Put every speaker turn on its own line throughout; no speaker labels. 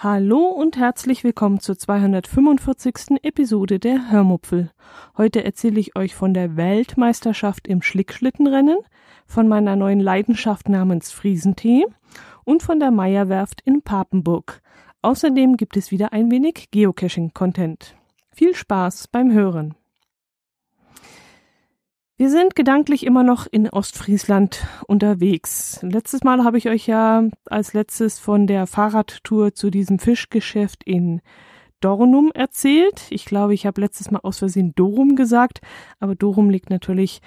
Hallo und herzlich willkommen zur 245. Episode der Hörmupfel. Heute erzähle ich euch von der Weltmeisterschaft im Schlickschlittenrennen, von meiner neuen Leidenschaft namens Friesentee und von der Meierwerft in Papenburg. Außerdem gibt es wieder ein wenig Geocaching-Content. Viel Spaß beim Hören. Wir sind gedanklich immer noch in Ostfriesland unterwegs. Letztes Mal habe ich euch ja als letztes von der Fahrradtour zu diesem Fischgeschäft in Dornum erzählt. Ich glaube, ich habe letztes Mal aus Versehen Dorum gesagt, aber Dorum liegt natürlich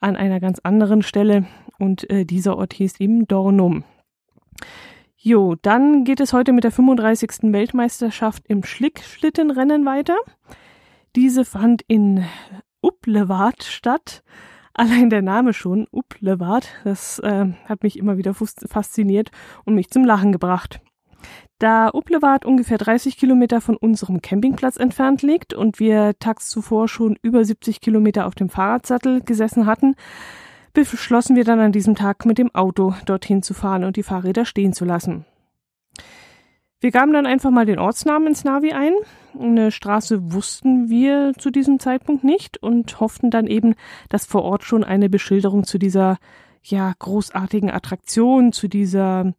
an einer ganz anderen Stelle und äh, dieser Ort hieß eben Dornum. Jo, dann geht es heute mit der 35. Weltmeisterschaft im Schlickschlittenrennen weiter. Diese fand in Uplewart statt. Allein der Name schon, Uplewart, das äh, hat mich immer wieder fasziniert und mich zum Lachen gebracht. Da Uplewart ungefähr 30 Kilometer von unserem Campingplatz entfernt liegt und wir tags zuvor schon über 70 Kilometer auf dem Fahrradsattel gesessen hatten, beschlossen wir dann an diesem Tag mit dem Auto dorthin zu fahren und die Fahrräder stehen zu lassen. Wir gaben dann einfach mal den Ortsnamen ins Navi ein. Eine Straße wussten wir zu diesem Zeitpunkt nicht und hofften dann eben, dass vor Ort schon eine Beschilderung zu dieser ja großartigen Attraktion, zu dieser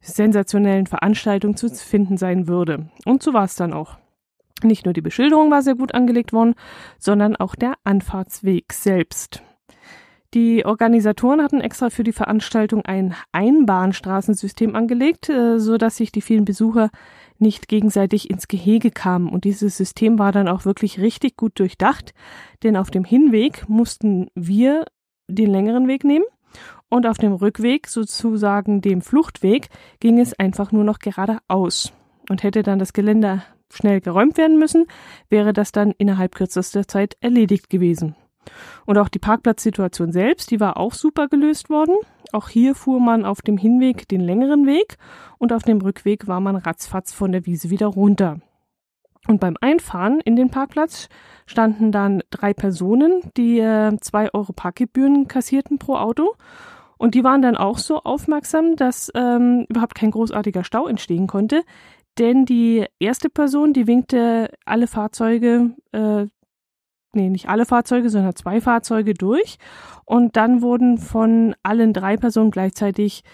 sensationellen Veranstaltung zu finden sein würde. Und so war es dann auch. Nicht nur die Beschilderung war sehr gut angelegt worden, sondern auch der Anfahrtsweg selbst. Die Organisatoren hatten extra für die Veranstaltung ein Einbahnstraßensystem angelegt, äh, so dass sich die vielen Besucher nicht gegenseitig ins Gehege kamen. Und dieses System war dann auch wirklich richtig gut durchdacht, denn auf dem Hinweg mussten wir den längeren Weg nehmen und auf dem Rückweg, sozusagen dem Fluchtweg, ging es einfach nur noch geradeaus. Und hätte dann das Geländer schnell geräumt werden müssen, wäre das dann innerhalb kürzester Zeit erledigt gewesen. Und auch die Parkplatzsituation selbst, die war auch super gelöst worden. Auch hier fuhr man auf dem Hinweg den längeren Weg und auf dem Rückweg war man ratzfatz von der Wiese wieder runter. Und beim Einfahren in den Parkplatz standen dann drei Personen, die äh, zwei Euro Parkgebühren kassierten pro Auto. Und die waren dann auch so aufmerksam, dass ähm, überhaupt kein großartiger Stau entstehen konnte. Denn die erste Person, die winkte alle Fahrzeuge äh, nee, nicht alle Fahrzeuge, sondern zwei Fahrzeuge durch. Und dann wurden von allen drei Personen gleichzeitig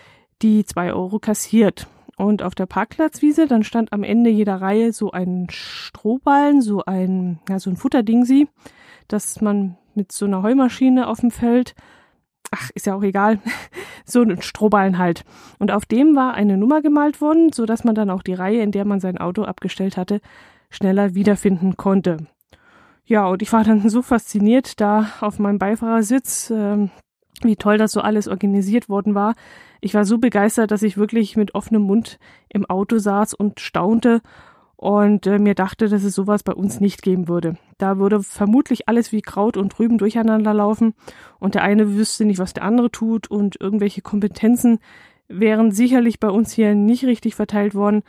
die zwei Euro kassiert. Und auf der Parkplatzwiese, dann stand am Ende jeder Reihe so ein Strohballen, so ein, ja, so ein Futterdingsi, dass man mit so einer Heumaschine auf dem Feld, ach, ist ja auch egal, so ein Strohballen halt. Und auf dem war eine Nummer gemalt worden, so dass man dann auch die Reihe, in der man sein Auto abgestellt hatte, schneller wiederfinden konnte. Ja, und ich war dann so fasziniert da auf meinem Beifahrersitz, ähm, wie toll das so alles organisiert worden war. Ich war so begeistert, dass ich wirklich mit offenem Mund im Auto saß und staunte und äh, mir dachte, dass es sowas bei uns nicht geben würde. Da würde vermutlich alles wie Kraut und Rüben durcheinander laufen und der eine wüsste nicht, was der andere tut und irgendwelche Kompetenzen wären sicherlich bei uns hier nicht richtig verteilt worden,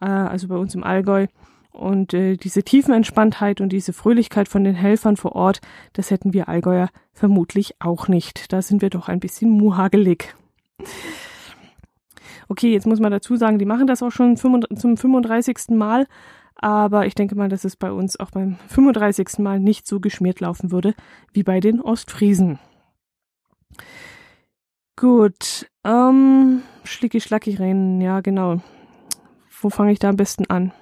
äh, also bei uns im Allgäu. Und äh, diese Tiefenentspanntheit und diese Fröhlichkeit von den Helfern vor Ort, das hätten wir Allgäuer vermutlich auch nicht. Da sind wir doch ein bisschen muhagelig. Okay, jetzt muss man dazu sagen, die machen das auch schon zum 35. Mal, aber ich denke mal, dass es bei uns auch beim 35. Mal nicht so geschmiert laufen würde wie bei den Ostfriesen. Gut, ähm, schlicki schlacki rennen, ja genau. Wo fange ich da am besten an?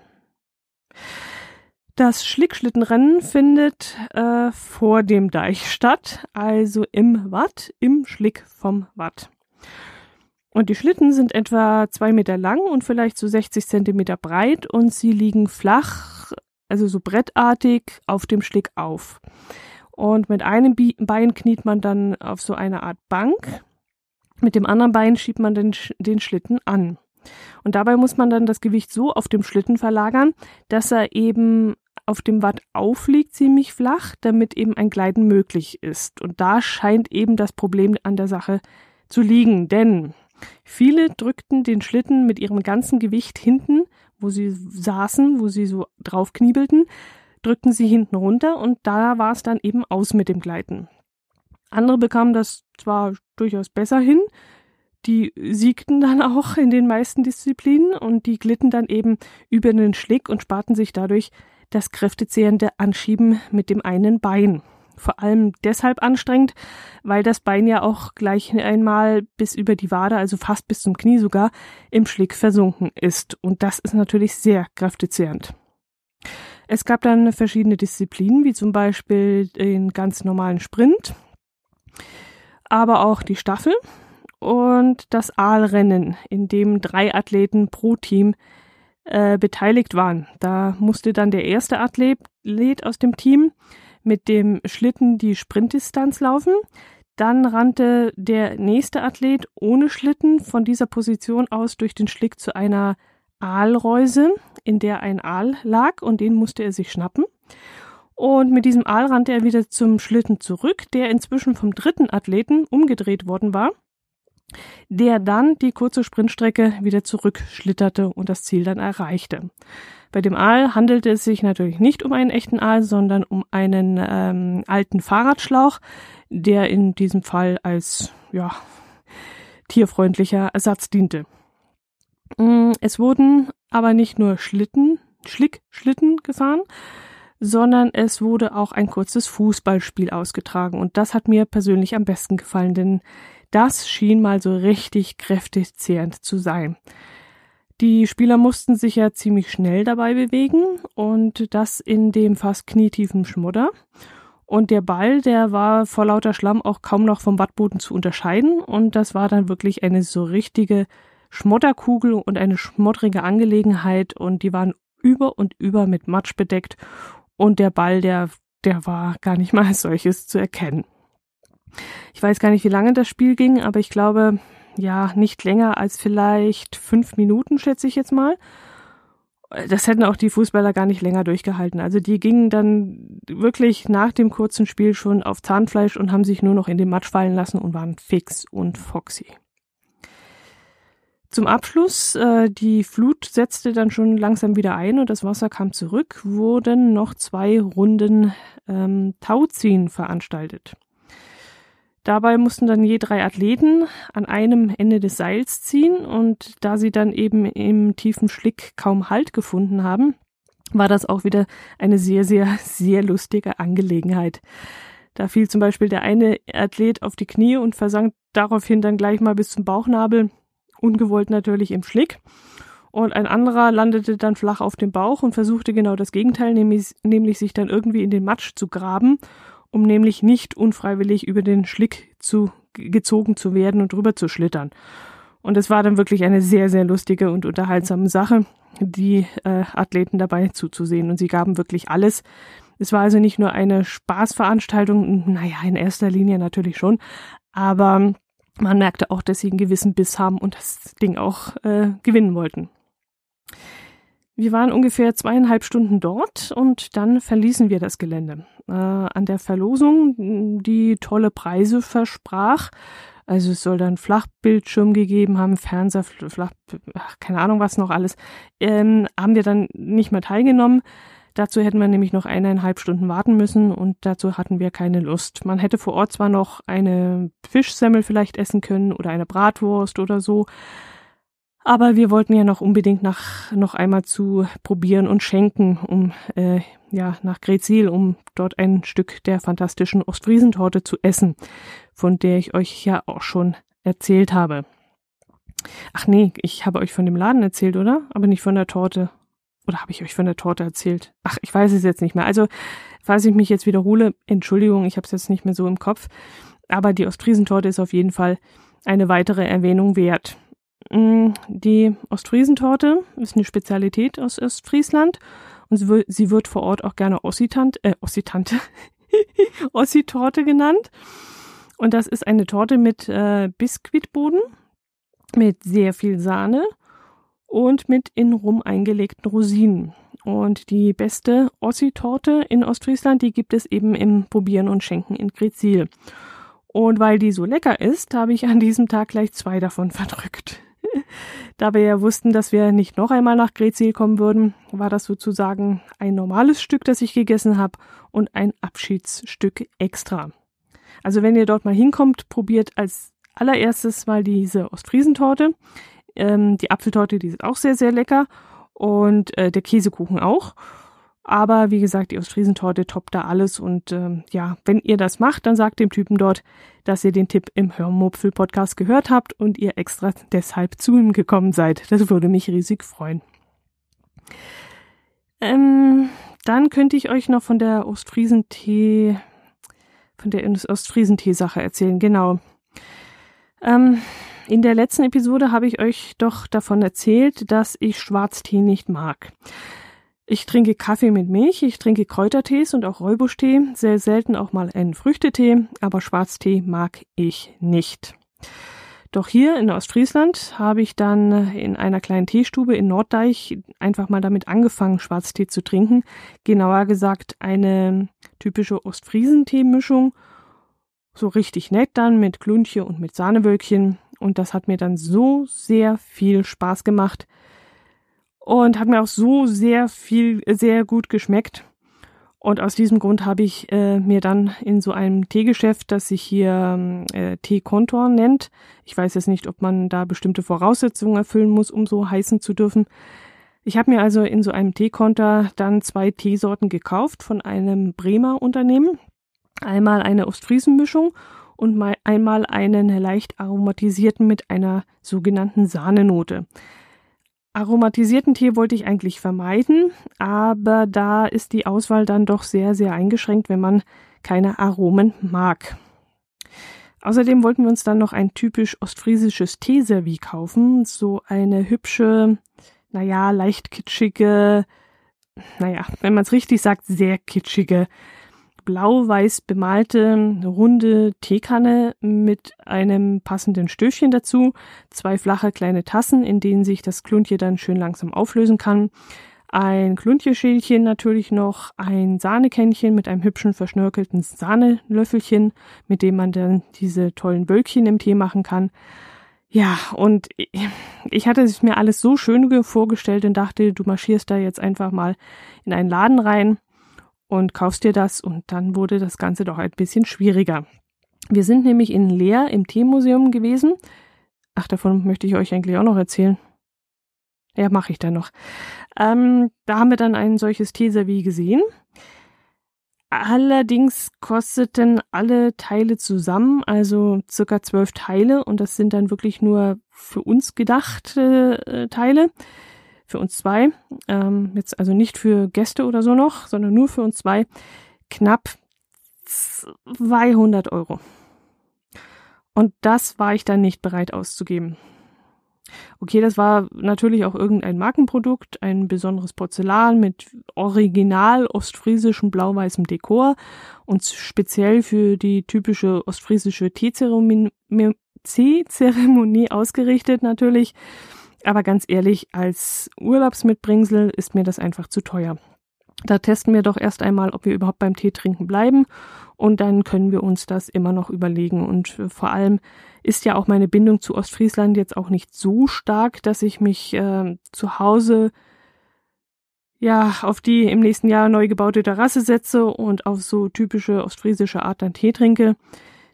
Das Schlickschlittenrennen findet äh, vor dem Deich statt, also im Watt, im Schlick vom Watt. Und die Schlitten sind etwa zwei Meter lang und vielleicht so 60 Zentimeter breit und sie liegen flach, also so brettartig auf dem Schlick auf. Und mit einem Bein kniet man dann auf so eine Art Bank. Mit dem anderen Bein schiebt man den, den Schlitten an. Und dabei muss man dann das Gewicht so auf dem Schlitten verlagern, dass er eben auf dem Watt aufliegt, ziemlich flach, damit eben ein Gleiten möglich ist. Und da scheint eben das Problem an der Sache zu liegen, denn viele drückten den Schlitten mit ihrem ganzen Gewicht hinten, wo sie saßen, wo sie so drauf kniebelten, drückten sie hinten runter und da war es dann eben aus mit dem Gleiten. Andere bekamen das zwar durchaus besser hin, die siegten dann auch in den meisten Disziplinen und die glitten dann eben über den Schlick und sparten sich dadurch das kräftezehrende Anschieben mit dem einen Bein. Vor allem deshalb anstrengend, weil das Bein ja auch gleich einmal bis über die Wade, also fast bis zum Knie sogar, im Schlick versunken ist. Und das ist natürlich sehr kräftezehrend. Es gab dann verschiedene Disziplinen, wie zum Beispiel den ganz normalen Sprint, aber auch die Staffel und das Aalrennen, in dem drei Athleten pro Team äh, beteiligt waren. Da musste dann der erste Athlet aus dem Team mit dem Schlitten die Sprintdistanz laufen. Dann rannte der nächste Athlet ohne Schlitten von dieser Position aus durch den Schlick zu einer Aalreuse, in der ein Aal lag und den musste er sich schnappen. Und mit diesem Aal rannte er wieder zum Schlitten zurück, der inzwischen vom dritten Athleten umgedreht worden war der dann die kurze Sprintstrecke wieder zurückschlitterte und das Ziel dann erreichte. Bei dem Aal handelte es sich natürlich nicht um einen echten Aal, sondern um einen ähm, alten Fahrradschlauch, der in diesem Fall als ja, tierfreundlicher Ersatz diente. Mm, es wurden aber nicht nur Schlitten, Schlickschlitten gefahren, sondern es wurde auch ein kurzes Fußballspiel ausgetragen und das hat mir persönlich am besten gefallen, denn das schien mal so richtig kräftezehrend zu sein. Die Spieler mussten sich ja ziemlich schnell dabei bewegen und das in dem fast knietiefen Schmodder. Und der Ball, der war vor lauter Schlamm auch kaum noch vom Wattboden zu unterscheiden und das war dann wirklich eine so richtige Schmodderkugel und eine schmottrige Angelegenheit und die waren über und über mit Matsch bedeckt und der Ball, der, der war gar nicht mal als solches zu erkennen. Ich weiß gar nicht, wie lange das Spiel ging, aber ich glaube, ja, nicht länger als vielleicht fünf Minuten, schätze ich jetzt mal. Das hätten auch die Fußballer gar nicht länger durchgehalten. Also die gingen dann wirklich nach dem kurzen Spiel schon auf Zahnfleisch und haben sich nur noch in den Matsch fallen lassen und waren fix und foxy. Zum Abschluss, äh, die Flut setzte dann schon langsam wieder ein und das Wasser kam zurück, wurden noch zwei Runden ähm, Tauziehen veranstaltet. Dabei mussten dann je drei Athleten an einem Ende des Seils ziehen und da sie dann eben im tiefen Schlick kaum Halt gefunden haben, war das auch wieder eine sehr, sehr, sehr lustige Angelegenheit. Da fiel zum Beispiel der eine Athlet auf die Knie und versank daraufhin dann gleich mal bis zum Bauchnabel, ungewollt natürlich im Schlick. Und ein anderer landete dann flach auf dem Bauch und versuchte genau das Gegenteil, nämlich, nämlich sich dann irgendwie in den Matsch zu graben um nämlich nicht unfreiwillig über den Schlick zu, gezogen zu werden und drüber zu schlittern. Und es war dann wirklich eine sehr, sehr lustige und unterhaltsame Sache, die äh, Athleten dabei zuzusehen. Und sie gaben wirklich alles. Es war also nicht nur eine Spaßveranstaltung, naja, in erster Linie natürlich schon, aber man merkte auch, dass sie einen gewissen Biss haben und das Ding auch äh, gewinnen wollten. Wir waren ungefähr zweieinhalb Stunden dort und dann verließen wir das Gelände. Äh, an der Verlosung, die tolle Preise versprach, also es soll dann Flachbildschirm gegeben haben, Fernseher, Flach, ach, keine Ahnung was noch alles, ähm, haben wir dann nicht mehr teilgenommen. Dazu hätten wir nämlich noch eineinhalb Stunden warten müssen und dazu hatten wir keine Lust. Man hätte vor Ort zwar noch eine Fischsemmel vielleicht essen können oder eine Bratwurst oder so, aber wir wollten ja noch unbedingt nach, noch einmal zu probieren und schenken, um, äh, ja, nach Grezil, um dort ein Stück der fantastischen Ostfriesentorte zu essen, von der ich euch ja auch schon erzählt habe. Ach nee, ich habe euch von dem Laden erzählt, oder? Aber nicht von der Torte. Oder habe ich euch von der Torte erzählt? Ach, ich weiß es jetzt nicht mehr. Also, falls ich mich jetzt wiederhole, Entschuldigung, ich habe es jetzt nicht mehr so im Kopf. Aber die Ostfriesentorte ist auf jeden Fall eine weitere Erwähnung wert. Mm, die Ostfriesentorte ist eine Spezialität aus Ostfriesland und sie wird vor Ort auch gerne Ossitant, äh, Ossitante, Ossi-Torte genannt. Und das ist eine Torte mit äh, Biskuitboden, mit sehr viel Sahne und mit in Rum eingelegten Rosinen. Und die beste Ossi-Torte in Ostfriesland, die gibt es eben im Probieren und Schenken in Grezil. Und weil die so lecker ist, habe ich an diesem Tag gleich zwei davon verdrückt. Da wir ja wussten, dass wir nicht noch einmal nach Grezil kommen würden, war das sozusagen ein normales Stück, das ich gegessen habe und ein Abschiedsstück extra. Also wenn ihr dort mal hinkommt, probiert als allererstes mal diese Ostfriesentorte. Ähm, die Apfeltorte, die ist auch sehr, sehr lecker und äh, der Käsekuchen auch. Aber wie gesagt, die Ostfriesentorte toppt da alles. Und ähm, ja, wenn ihr das macht, dann sagt dem Typen dort, dass ihr den Tipp im Hörmupfel-Podcast gehört habt und ihr extra deshalb zu ihm gekommen seid. Das würde mich riesig freuen. Ähm, dann könnte ich euch noch von der Ostfriesentee, von der Ostfriesentee-Sache erzählen. Genau. Ähm, in der letzten Episode habe ich euch doch davon erzählt, dass ich Schwarztee nicht mag. Ich trinke Kaffee mit Milch, ich trinke Kräutertees und auch Räubuschtee, sehr selten auch mal einen Früchtetee, aber Schwarztee mag ich nicht. Doch hier in Ostfriesland habe ich dann in einer kleinen Teestube in Norddeich einfach mal damit angefangen, Schwarztee zu trinken. Genauer gesagt eine typische Ostfriesentee-Mischung. So richtig nett dann mit Klunche und mit Sahnewölkchen. Und das hat mir dann so sehr viel Spaß gemacht, und hat mir auch so sehr viel, sehr gut geschmeckt. Und aus diesem Grund habe ich äh, mir dann in so einem Teegeschäft, das sich hier äh, Teekontor nennt, ich weiß jetzt nicht, ob man da bestimmte Voraussetzungen erfüllen muss, um so heißen zu dürfen. Ich habe mir also in so einem Teekontor dann zwei Teesorten gekauft von einem Bremer Unternehmen. Einmal eine Ostfriesenmischung und mal einmal einen leicht aromatisierten mit einer sogenannten Sahnenote. Aromatisierten Tee wollte ich eigentlich vermeiden, aber da ist die Auswahl dann doch sehr, sehr eingeschränkt, wenn man keine Aromen mag. Außerdem wollten wir uns dann noch ein typisch ostfriesisches Teeservie kaufen, so eine hübsche, naja, leicht kitschige, naja, wenn man es richtig sagt, sehr kitschige blau-weiß bemalte runde Teekanne mit einem passenden Stöfchen dazu, zwei flache kleine Tassen, in denen sich das Kluntje dann schön langsam auflösen kann, ein Kluntjeschälchen natürlich noch, ein Sahnekännchen mit einem hübschen verschnörkelten Sahnelöffelchen, mit dem man dann diese tollen Wölkchen im Tee machen kann. Ja, und ich hatte es mir alles so schön vorgestellt und dachte, du marschierst da jetzt einfach mal in einen Laden rein und kaufst dir das und dann wurde das Ganze doch ein bisschen schwieriger. Wir sind nämlich in Leer im Teemuseum gewesen. Ach, davon möchte ich euch eigentlich auch noch erzählen. Ja, mache ich dann noch. Ähm, da haben wir dann ein solches Teeservie gesehen. Allerdings kosteten alle Teile zusammen, also circa zwölf Teile, und das sind dann wirklich nur für uns gedachte äh, Teile, für uns zwei, ähm, jetzt also nicht für Gäste oder so noch, sondern nur für uns zwei, knapp 200 Euro. Und das war ich dann nicht bereit auszugeben. Okay, das war natürlich auch irgendein Markenprodukt, ein besonderes Porzellan mit original ostfriesischem blau-weißem Dekor und speziell für die typische ostfriesische Teezeremonie ausgerichtet natürlich. Aber ganz ehrlich, als Urlaubsmitbringsel ist mir das einfach zu teuer. Da testen wir doch erst einmal, ob wir überhaupt beim Tee trinken bleiben und dann können wir uns das immer noch überlegen. Und äh, vor allem ist ja auch meine Bindung zu Ostfriesland jetzt auch nicht so stark, dass ich mich äh, zu Hause ja auf die im nächsten Jahr neu gebaute Terrasse setze und auf so typische ostfriesische Art dann Tee trinke.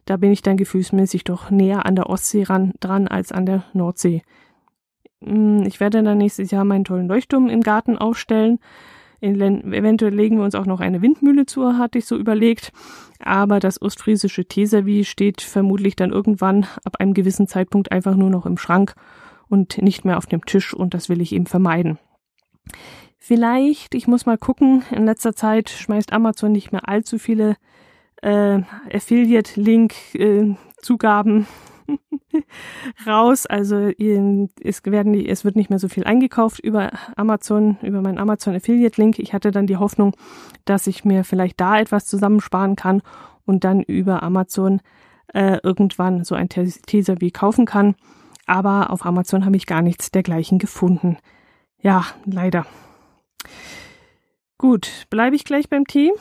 Da bin ich dann gefühlsmäßig doch näher an der Ostsee ran, dran als an der Nordsee. Hm, ich werde dann nächstes Jahr meinen tollen Leuchtturm im Garten aufstellen. Eventuell legen wir uns auch noch eine Windmühle zu, hatte ich so überlegt. Aber das ostfriesische Teeservie steht vermutlich dann irgendwann ab einem gewissen Zeitpunkt einfach nur noch im Schrank und nicht mehr auf dem Tisch und das will ich eben vermeiden. Vielleicht, ich muss mal gucken, in letzter Zeit schmeißt Amazon nicht mehr allzu viele äh, Affiliate-Link-Zugaben äh, raus. Also es, werden, es wird nicht mehr so viel eingekauft über Amazon, über meinen Amazon Affiliate Link. Ich hatte dann die Hoffnung, dass ich mir vielleicht da etwas zusammensparen kann und dann über Amazon äh, irgendwann so ein Teaser wie kaufen kann. Aber auf Amazon habe ich gar nichts dergleichen gefunden. Ja, leider. Gut, bleibe ich gleich beim Tee.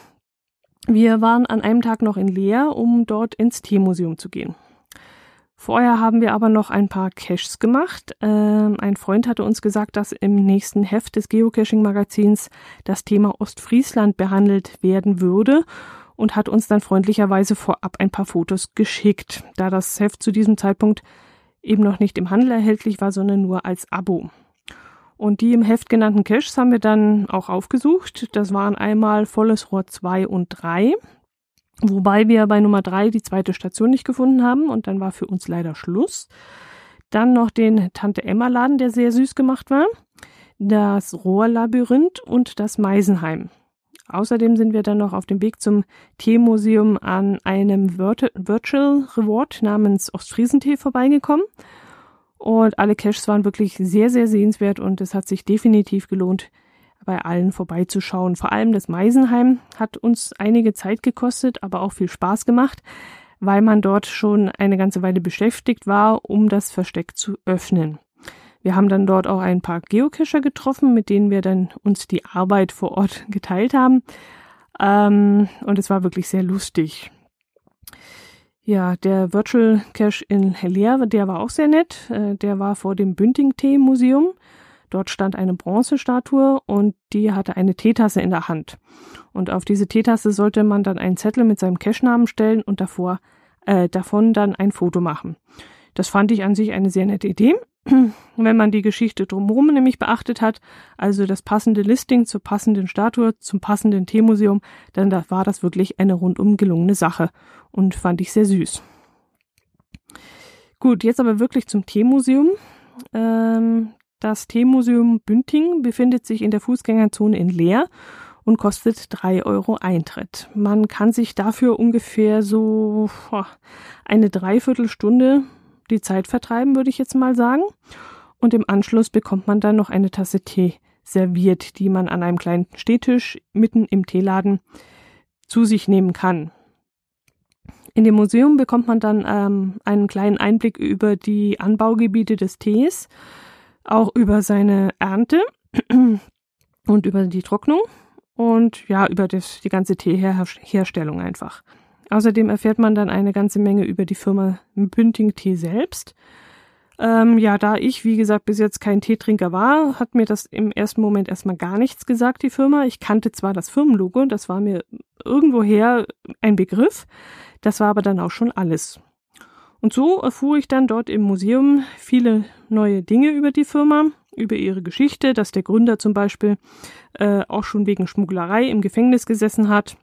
Wir waren an einem Tag noch in Leer, um dort ins Teemuseum zu gehen. Vorher haben wir aber noch ein paar Caches gemacht. Ähm, ein Freund hatte uns gesagt, dass im nächsten Heft des Geocaching-Magazins das Thema Ostfriesland behandelt werden würde und hat uns dann freundlicherweise vorab ein paar Fotos geschickt, da das Heft zu diesem Zeitpunkt eben noch nicht im Handel erhältlich war, sondern nur als Abo. Und die im Heft genannten Caches haben wir dann auch aufgesucht. Das waren einmal Volles Rohr 2 und 3. Wobei wir bei Nummer drei die zweite Station nicht gefunden haben und dann war für uns leider Schluss. Dann noch den Tante Emma Laden, der sehr süß gemacht war. Das Rohrlabyrinth und das Meisenheim. Außerdem sind wir dann noch auf dem Weg zum Teemuseum an einem Virtual Reward namens Ostfriesentee vorbeigekommen. Und alle Caches waren wirklich sehr, sehr sehenswert und es hat sich definitiv gelohnt, bei allen vorbeizuschauen. Vor allem das Meisenheim hat uns einige Zeit gekostet, aber auch viel Spaß gemacht, weil man dort schon eine ganze Weile beschäftigt war, um das Versteck zu öffnen. Wir haben dann dort auch ein paar Geocacher getroffen, mit denen wir dann uns die Arbeit vor Ort geteilt haben. Ähm, und es war wirklich sehr lustig. Ja, der Virtual Cache in Leer, der war auch sehr nett. Äh, der war vor dem Bünding-Tee-Museum. Dort stand eine Bronzestatue und die hatte eine Teetasse in der Hand. Und auf diese Teetasse sollte man dann einen Zettel mit seinem Cache-Namen stellen und davor, äh, davon dann ein Foto machen. Das fand ich an sich eine sehr nette Idee. Wenn man die Geschichte drumherum nämlich beachtet hat, also das passende Listing zur passenden Statue, zum passenden Teemuseum, dann war das wirklich eine rundum gelungene Sache und fand ich sehr süß. Gut, jetzt aber wirklich zum Teemuseum. Ähm, das Teemuseum Bünding befindet sich in der Fußgängerzone in Leer und kostet drei Euro Eintritt. Man kann sich dafür ungefähr so eine Dreiviertelstunde die Zeit vertreiben, würde ich jetzt mal sagen. Und im Anschluss bekommt man dann noch eine Tasse Tee serviert, die man an einem kleinen Stehtisch mitten im Teeladen zu sich nehmen kann. In dem Museum bekommt man dann ähm, einen kleinen Einblick über die Anbaugebiete des Tees auch über seine Ernte und über die Trocknung und ja, über das, die ganze Teeherstellung einfach. Außerdem erfährt man dann eine ganze Menge über die Firma Bünding Tee selbst. Ähm, ja, da ich, wie gesagt, bis jetzt kein Teetrinker war, hat mir das im ersten Moment erstmal gar nichts gesagt, die Firma. Ich kannte zwar das Firmenlogo, das war mir irgendwoher ein Begriff, das war aber dann auch schon alles. Und so erfuhr ich dann dort im Museum viele neue Dinge über die Firma, über ihre Geschichte, dass der Gründer zum Beispiel äh, auch schon wegen Schmugglerei im Gefängnis gesessen hat,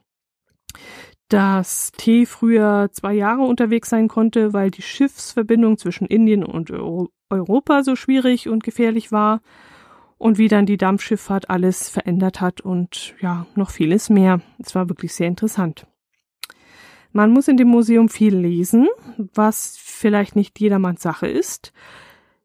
dass Tee früher zwei Jahre unterwegs sein konnte, weil die Schiffsverbindung zwischen Indien und Euro Europa so schwierig und gefährlich war und wie dann die Dampfschifffahrt alles verändert hat und ja, noch vieles mehr. Es war wirklich sehr interessant. Man muss in dem Museum viel lesen, was vielleicht nicht jedermanns Sache ist.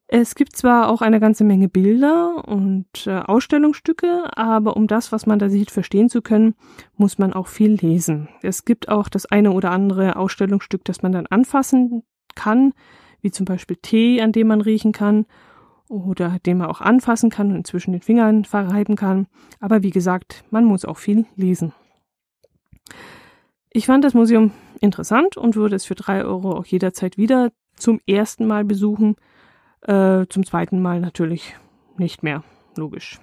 Es gibt zwar auch eine ganze Menge Bilder und äh, Ausstellungsstücke, aber um das, was man da sieht, verstehen zu können, muss man auch viel lesen. Es gibt auch das eine oder andere Ausstellungsstück, das man dann anfassen kann, wie zum Beispiel Tee, an dem man riechen kann oder den man auch anfassen kann und zwischen den Fingern verreiben kann. Aber wie gesagt, man muss auch viel lesen. Ich fand das Museum interessant und würde es für drei Euro auch jederzeit wieder zum ersten Mal besuchen. Äh, zum zweiten Mal natürlich nicht mehr, logisch.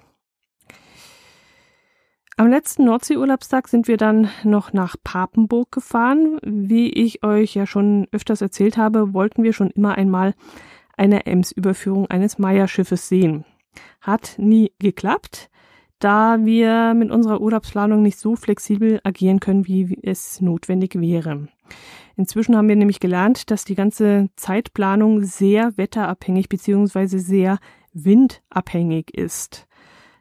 Am letzten Nordseeurlaubstag sind wir dann noch nach Papenburg gefahren. Wie ich euch ja schon öfters erzählt habe, wollten wir schon immer einmal eine Ems-Überführung eines Meierschiffes sehen. Hat nie geklappt da wir mit unserer Urlaubsplanung nicht so flexibel agieren können, wie es notwendig wäre. Inzwischen haben wir nämlich gelernt, dass die ganze Zeitplanung sehr wetterabhängig beziehungsweise sehr windabhängig ist.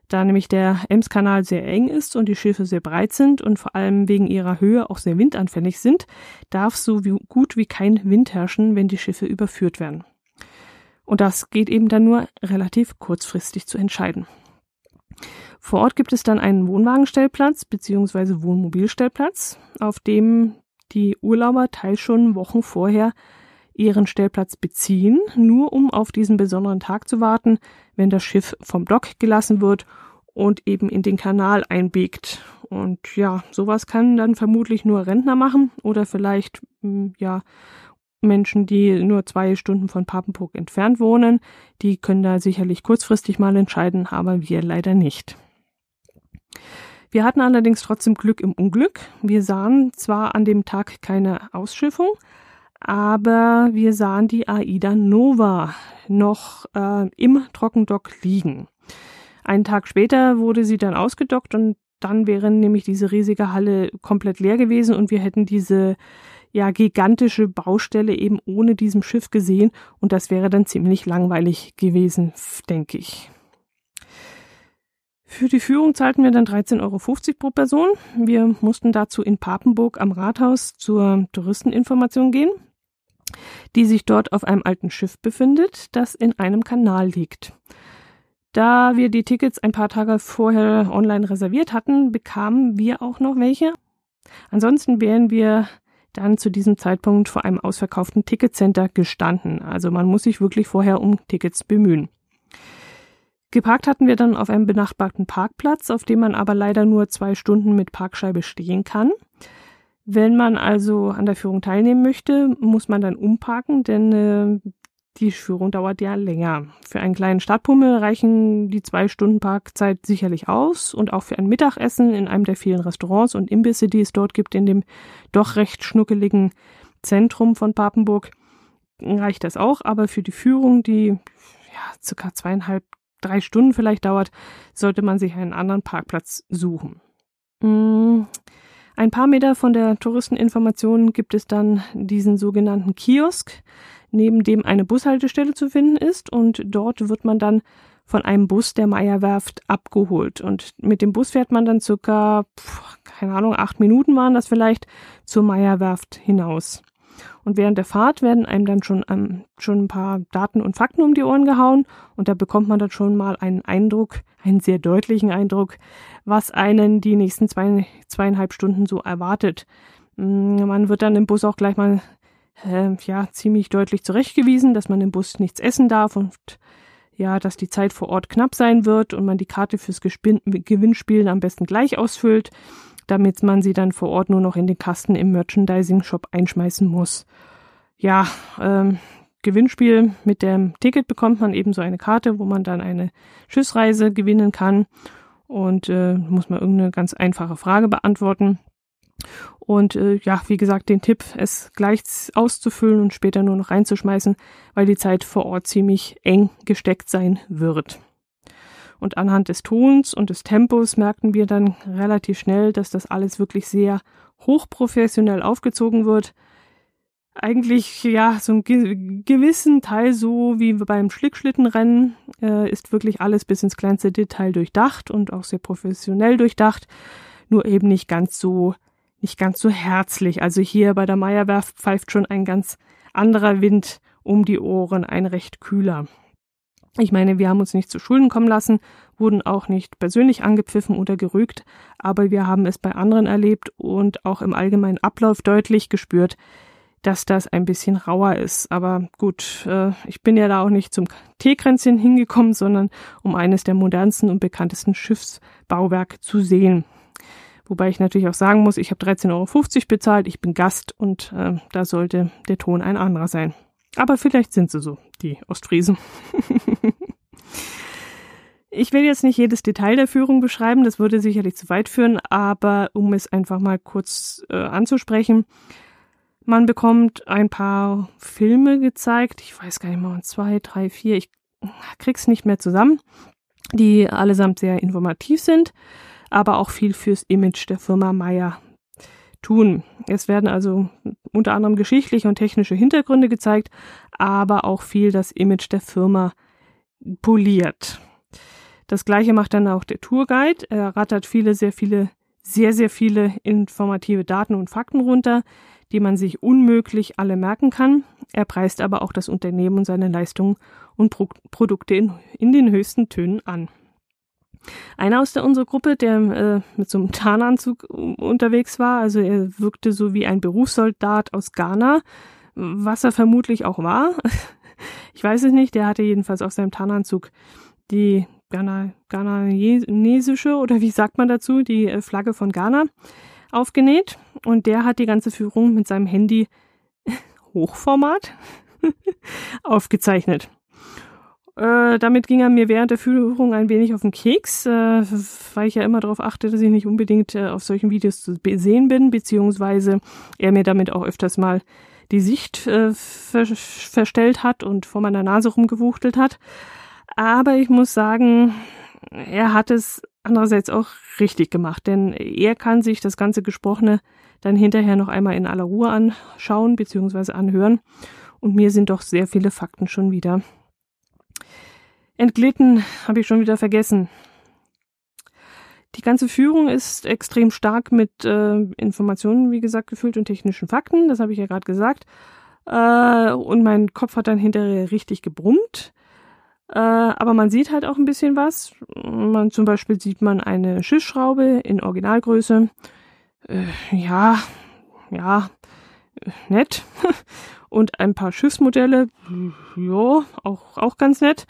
Da nämlich der Emskanal sehr eng ist und die Schiffe sehr breit sind und vor allem wegen ihrer Höhe auch sehr windanfällig sind, darf so gut wie kein Wind herrschen, wenn die Schiffe überführt werden. Und das geht eben dann nur relativ kurzfristig zu entscheiden. Vor Ort gibt es dann einen Wohnwagenstellplatz bzw. Wohnmobilstellplatz, auf dem die Urlauber teils schon Wochen vorher ihren Stellplatz beziehen, nur um auf diesen besonderen Tag zu warten, wenn das Schiff vom Dock gelassen wird und eben in den Kanal einbiegt. Und ja, sowas kann dann vermutlich nur Rentner machen oder vielleicht hm, ja Menschen, die nur zwei Stunden von Papenburg entfernt wohnen. Die können da sicherlich kurzfristig mal entscheiden, aber wir leider nicht. Wir hatten allerdings trotzdem Glück im Unglück. Wir sahen zwar an dem Tag keine Ausschiffung, aber wir sahen die Aida Nova noch äh, im Trockendock liegen. Einen Tag später wurde sie dann ausgedockt und dann wäre nämlich diese riesige Halle komplett leer gewesen und wir hätten diese ja gigantische Baustelle eben ohne diesem Schiff gesehen und das wäre dann ziemlich langweilig gewesen, denke ich. Für die Führung zahlten wir dann 13,50 Euro pro Person. Wir mussten dazu in Papenburg am Rathaus zur Touristeninformation gehen, die sich dort auf einem alten Schiff befindet, das in einem Kanal liegt. Da wir die Tickets ein paar Tage vorher online reserviert hatten, bekamen wir auch noch welche. Ansonsten wären wir dann zu diesem Zeitpunkt vor einem ausverkauften Ticketcenter gestanden. Also man muss sich wirklich vorher um Tickets bemühen. Geparkt hatten wir dann auf einem benachbarten Parkplatz, auf dem man aber leider nur zwei Stunden mit Parkscheibe stehen kann. Wenn man also an der Führung teilnehmen möchte, muss man dann umparken, denn äh, die Führung dauert ja länger. Für einen kleinen Stadtpummel reichen die zwei Stunden Parkzeit sicherlich aus und auch für ein Mittagessen in einem der vielen Restaurants und Imbisse, die es dort gibt, in dem doch recht schnuckeligen Zentrum von Papenburg, reicht das auch. Aber für die Führung, die ja, circa zweieinhalb, drei Stunden vielleicht dauert, sollte man sich einen anderen Parkplatz suchen. Mmh. Ein paar Meter von der Touristeninformation gibt es dann diesen sogenannten Kiosk, neben dem eine Bushaltestelle zu finden ist und dort wird man dann von einem Bus der Meierwerft abgeholt und mit dem Bus fährt man dann circa, keine Ahnung, acht Minuten waren das vielleicht, zur Meierwerft hinaus. Und während der Fahrt werden einem dann schon, ähm, schon ein paar Daten und Fakten um die Ohren gehauen und da bekommt man dann schon mal einen Eindruck, einen sehr deutlichen Eindruck, was einen die nächsten zwei, zweieinhalb Stunden so erwartet. Mm, man wird dann im Bus auch gleich mal äh, ja ziemlich deutlich zurechtgewiesen, dass man im Bus nichts essen darf und ja, dass die Zeit vor Ort knapp sein wird und man die Karte fürs Gespin Gewinnspielen am besten gleich ausfüllt, damit man sie dann vor Ort nur noch in den Kasten im Merchandising-Shop einschmeißen muss. Ja, ähm, Gewinnspiel mit dem Ticket bekommt man eben so eine Karte, wo man dann eine Schiffsreise gewinnen kann und äh, muss man irgendeine ganz einfache Frage beantworten. Und äh, ja, wie gesagt, den Tipp, es gleich auszufüllen und später nur noch reinzuschmeißen, weil die Zeit vor Ort ziemlich eng gesteckt sein wird. Und anhand des Tons und des Tempos merkten wir dann relativ schnell, dass das alles wirklich sehr hochprofessionell aufgezogen wird. Eigentlich, ja, so einen gewissen Teil so wie beim Schlickschlittenrennen äh, ist wirklich alles bis ins kleinste Detail durchdacht und auch sehr professionell durchdacht, nur eben nicht ganz so nicht ganz so herzlich. Also hier bei der Meierwerft pfeift schon ein ganz anderer Wind um die Ohren, ein recht kühler. Ich meine, wir haben uns nicht zu Schulden kommen lassen, wurden auch nicht persönlich angepfiffen oder gerügt, aber wir haben es bei anderen erlebt und auch im allgemeinen Ablauf deutlich gespürt, dass das ein bisschen rauer ist. Aber gut, äh, ich bin ja da auch nicht zum Teekränzchen hingekommen, sondern um eines der modernsten und bekanntesten Schiffsbauwerke zu sehen. Wobei ich natürlich auch sagen muss, ich habe 13,50 Euro bezahlt, ich bin Gast und äh, da sollte der Ton ein anderer sein. Aber vielleicht sind sie so, die Ostfriesen. ich will jetzt nicht jedes Detail der Führung beschreiben, das würde sicherlich zu weit führen, aber um es einfach mal kurz äh, anzusprechen, man bekommt ein paar Filme gezeigt, ich weiß gar nicht mehr, zwei, drei, vier, ich krieg's nicht mehr zusammen, die allesamt sehr informativ sind aber auch viel fürs Image der Firma Meyer tun. Es werden also unter anderem geschichtliche und technische Hintergründe gezeigt, aber auch viel das Image der Firma poliert. Das gleiche macht dann auch der Tourguide. Er rattert viele, sehr viele, sehr, sehr viele informative Daten und Fakten runter, die man sich unmöglich alle merken kann. Er preist aber auch das Unternehmen und seine Leistungen und Pro Produkte in, in den höchsten Tönen an. Einer aus der unserer Gruppe, der äh, mit so einem Tarnanzug unterwegs war, also er wirkte so wie ein Berufssoldat aus Ghana, was er vermutlich auch war. Ich weiß es nicht, der hatte jedenfalls auf seinem Tarnanzug die Ghana, oder wie sagt man dazu, die äh, Flagge von Ghana aufgenäht. Und der hat die ganze Führung mit seinem Handy Hochformat aufgezeichnet. Äh, damit ging er mir während der Führung ein wenig auf den Keks, äh, weil ich ja immer darauf achte, dass ich nicht unbedingt äh, auf solchen Videos zu sehen bin, beziehungsweise er mir damit auch öfters mal die Sicht äh, ver verstellt hat und vor meiner Nase rumgewuchtelt hat. Aber ich muss sagen, er hat es andererseits auch richtig gemacht, denn er kann sich das ganze Gesprochene dann hinterher noch einmal in aller Ruhe anschauen bzw. anhören. Und mir sind doch sehr viele Fakten schon wieder entglitten, habe ich schon wieder vergessen. Die ganze Führung ist extrem stark mit äh, Informationen, wie gesagt, gefüllt und technischen Fakten. Das habe ich ja gerade gesagt. Äh, und mein Kopf hat dann hinterher richtig gebrummt. Äh, aber man sieht halt auch ein bisschen was. Man zum Beispiel sieht man eine Schiffsschraube in Originalgröße. Äh, ja, ja, nett. Und ein paar Schiffsmodelle, ja, auch, auch ganz nett.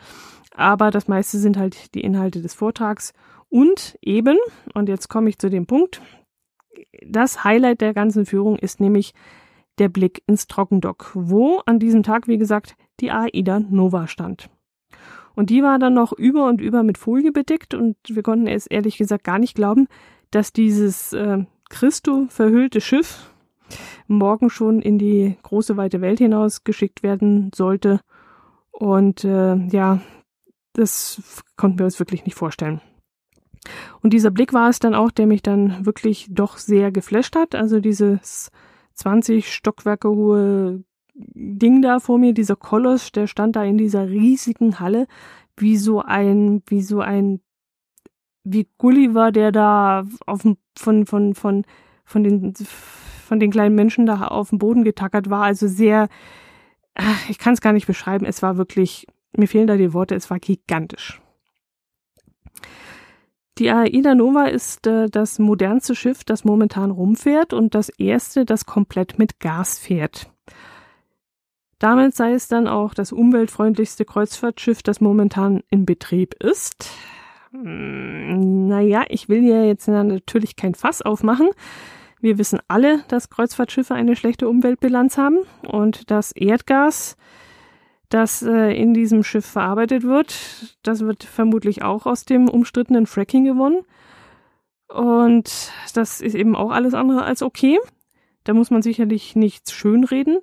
Aber das meiste sind halt die Inhalte des Vortrags. Und eben, und jetzt komme ich zu dem Punkt, das Highlight der ganzen Führung ist nämlich der Blick ins Trockendock, wo an diesem Tag, wie gesagt, die AIDA Nova stand. Und die war dann noch über und über mit Folie bedeckt und wir konnten es ehrlich gesagt gar nicht glauben, dass dieses äh, Christo verhüllte Schiff morgen schon in die große weite Welt hinaus geschickt werden sollte. Und äh, ja, das konnten wir uns wirklich nicht vorstellen. Und dieser Blick war es dann auch, der mich dann wirklich doch sehr geflasht hat. Also dieses 20 Stockwerke hohe Ding da vor mir, dieser Koloss, der stand da in dieser riesigen Halle, wie so ein, wie so ein, wie Gulliver, der da auf dem, von, von, von, von den, von den kleinen Menschen da auf dem Boden getackert war. Also sehr, ich kann es gar nicht beschreiben. Es war wirklich, mir fehlen da die Worte, es war gigantisch. Die AIDA Nova ist äh, das modernste Schiff, das momentan rumfährt und das erste, das komplett mit Gas fährt. Damit sei es dann auch das umweltfreundlichste Kreuzfahrtschiff, das momentan in Betrieb ist. Hm, naja, ich will ja jetzt natürlich kein Fass aufmachen. Wir wissen alle, dass Kreuzfahrtschiffe eine schlechte Umweltbilanz haben und das Erdgas, das äh, in diesem Schiff verarbeitet wird, das wird vermutlich auch aus dem umstrittenen Fracking gewonnen. Und das ist eben auch alles andere als okay. Da muss man sicherlich nichts schönreden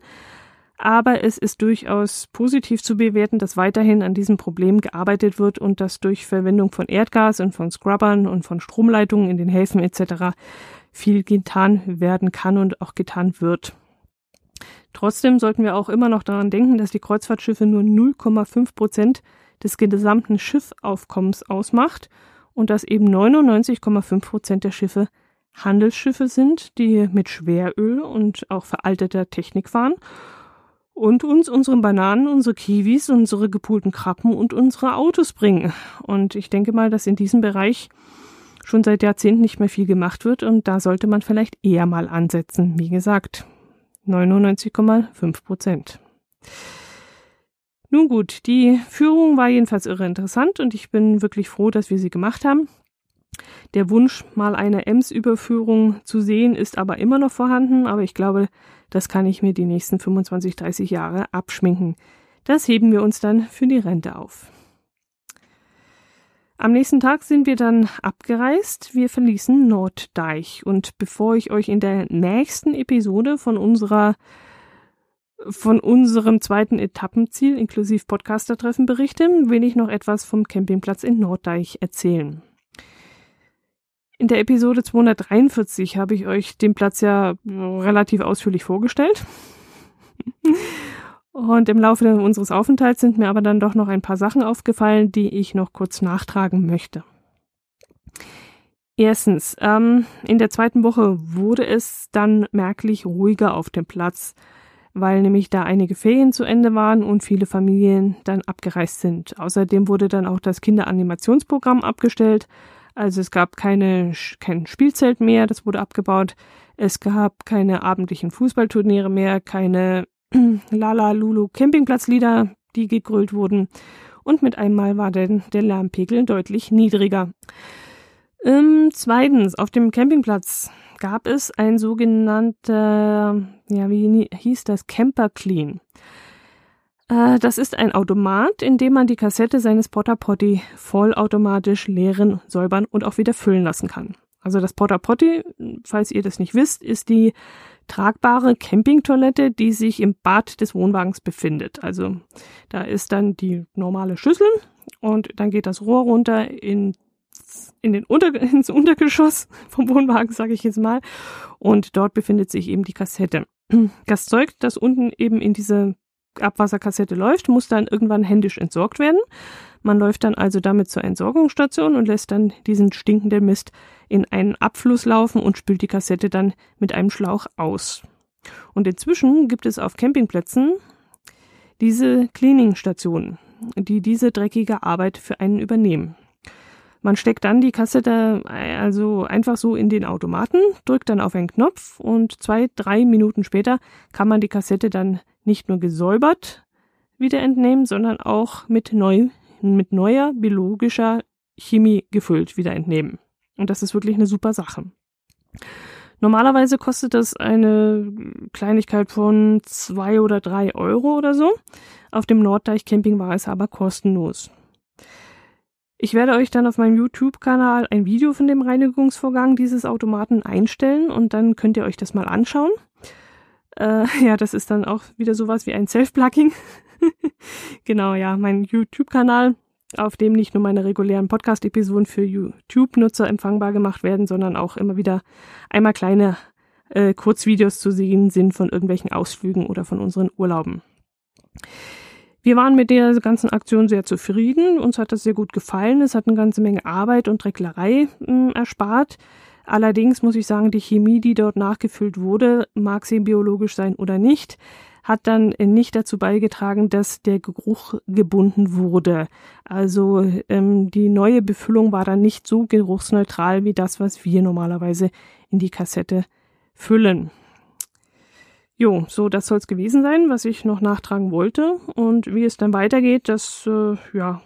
aber es ist durchaus positiv zu bewerten, dass weiterhin an diesem Problem gearbeitet wird und dass durch Verwendung von Erdgas und von Scrubbern und von Stromleitungen in den Häfen etc. viel getan werden kann und auch getan wird. Trotzdem sollten wir auch immer noch daran denken, dass die Kreuzfahrtschiffe nur 0,5 Prozent des gesamten Schiffaufkommens ausmacht und dass eben 99,5 Prozent der Schiffe Handelsschiffe sind, die mit Schweröl und auch veralteter Technik fahren und uns unsere Bananen, unsere Kiwis, unsere gepulten Krabben und unsere Autos bringen. Und ich denke mal, dass in diesem Bereich schon seit Jahrzehnten nicht mehr viel gemacht wird und da sollte man vielleicht eher mal ansetzen. Wie gesagt, 99,5 Prozent. Nun gut, die Führung war jedenfalls irre interessant und ich bin wirklich froh, dass wir sie gemacht haben. Der Wunsch, mal eine Ems-Überführung zu sehen, ist aber immer noch vorhanden, aber ich glaube, das kann ich mir die nächsten 25, 30 Jahre abschminken. Das heben wir uns dann für die Rente auf. Am nächsten Tag sind wir dann abgereist. Wir verließen Norddeich. Und bevor ich euch in der nächsten Episode von unserer von unserem zweiten Etappenziel inklusive Podcaster-Treffen berichte, will ich noch etwas vom Campingplatz in Norddeich erzählen. In der Episode 243 habe ich euch den Platz ja relativ ausführlich vorgestellt. Und im Laufe unseres Aufenthalts sind mir aber dann doch noch ein paar Sachen aufgefallen, die ich noch kurz nachtragen möchte. Erstens, ähm, in der zweiten Woche wurde es dann merklich ruhiger auf dem Platz, weil nämlich da einige Ferien zu Ende waren und viele Familien dann abgereist sind. Außerdem wurde dann auch das Kinderanimationsprogramm abgestellt also es gab keine, kein Spielzelt mehr, das wurde abgebaut. Es gab keine abendlichen Fußballturniere mehr, keine Lala Lulu Campingplatzlieder, die gegrölt wurden. und mit einmal war denn der Lärmpegel deutlich niedriger. Ähm, zweitens, auf dem Campingplatz gab es ein sogenannter, ja, wie hieß das, Camper Clean. Äh, das ist ein Automat, in dem man die Kassette seines Porta Potty vollautomatisch leeren, säubern und auch wieder füllen lassen kann. Also das Porta Potty, falls ihr das nicht wisst, ist die tragbare Campingtoilette, die sich im Bad des Wohnwagens befindet. Also da ist dann die normale Schüssel und dann geht das Rohr runter in in den Unter ins Untergeschoss vom Wohnwagen, sage ich jetzt mal, und dort befindet sich eben die Kassette. Das Zeug, das unten eben in diese Abwasserkassette läuft, muss dann irgendwann händisch entsorgt werden. Man läuft dann also damit zur Entsorgungsstation und lässt dann diesen stinkenden Mist in einen Abfluss laufen und spült die Kassette dann mit einem Schlauch aus. Und inzwischen gibt es auf Campingplätzen diese Cleaning-Stationen, die diese dreckige Arbeit für einen übernehmen. Man steckt dann die Kassette also einfach so in den Automaten, drückt dann auf einen Knopf und zwei, drei Minuten später kann man die Kassette dann nicht nur gesäubert wieder entnehmen, sondern auch mit, neu, mit neuer biologischer Chemie gefüllt wieder entnehmen. Und das ist wirklich eine super Sache. Normalerweise kostet das eine Kleinigkeit von zwei oder drei Euro oder so. Auf dem Norddeich Camping war es aber kostenlos. Ich werde euch dann auf meinem YouTube-Kanal ein Video von dem Reinigungsvorgang dieses Automaten einstellen und dann könnt ihr euch das mal anschauen. Äh, ja, das ist dann auch wieder sowas wie ein Self-Plugging. genau, ja, mein YouTube-Kanal, auf dem nicht nur meine regulären Podcast-Episoden für YouTube-Nutzer empfangbar gemacht werden, sondern auch immer wieder einmal kleine äh, Kurzvideos zu sehen sind von irgendwelchen Ausflügen oder von unseren Urlauben. Wir waren mit der ganzen Aktion sehr zufrieden. Uns hat das sehr gut gefallen. Es hat eine ganze Menge Arbeit und Drecklerei äh, erspart. Allerdings muss ich sagen, die Chemie, die dort nachgefüllt wurde, mag sie biologisch sein oder nicht, hat dann nicht dazu beigetragen, dass der Geruch gebunden wurde. Also ähm, die neue Befüllung war dann nicht so geruchsneutral wie das, was wir normalerweise in die Kassette füllen. Jo, so das soll es gewesen sein, was ich noch nachtragen wollte. Und wie es dann weitergeht, das, äh, ja,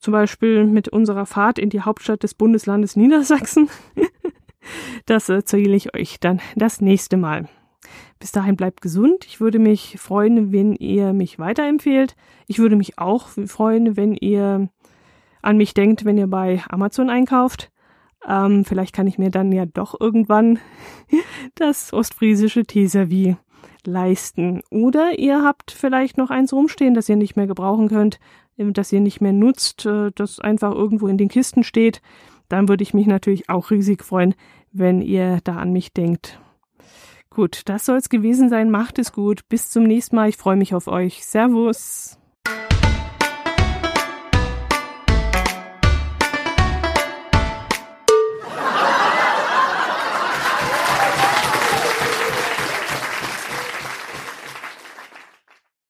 zum Beispiel mit unserer Fahrt in die Hauptstadt des Bundeslandes Niedersachsen, das erzähle ich euch dann das nächste Mal. Bis dahin bleibt gesund. Ich würde mich freuen, wenn ihr mich weiterempfehlt. Ich würde mich auch freuen, wenn ihr an mich denkt, wenn ihr bei Amazon einkauft. Ähm, vielleicht kann ich mir dann ja doch irgendwann das ostfriesische Teeservie leisten. Oder ihr habt vielleicht noch eins rumstehen, das ihr nicht mehr gebrauchen könnt, äh, das ihr nicht mehr nutzt, äh, das einfach irgendwo in den Kisten steht. Dann würde ich mich natürlich auch riesig freuen, wenn ihr da an mich denkt. Gut, das soll es gewesen sein. Macht es gut. Bis zum nächsten Mal. Ich freue mich auf euch. Servus.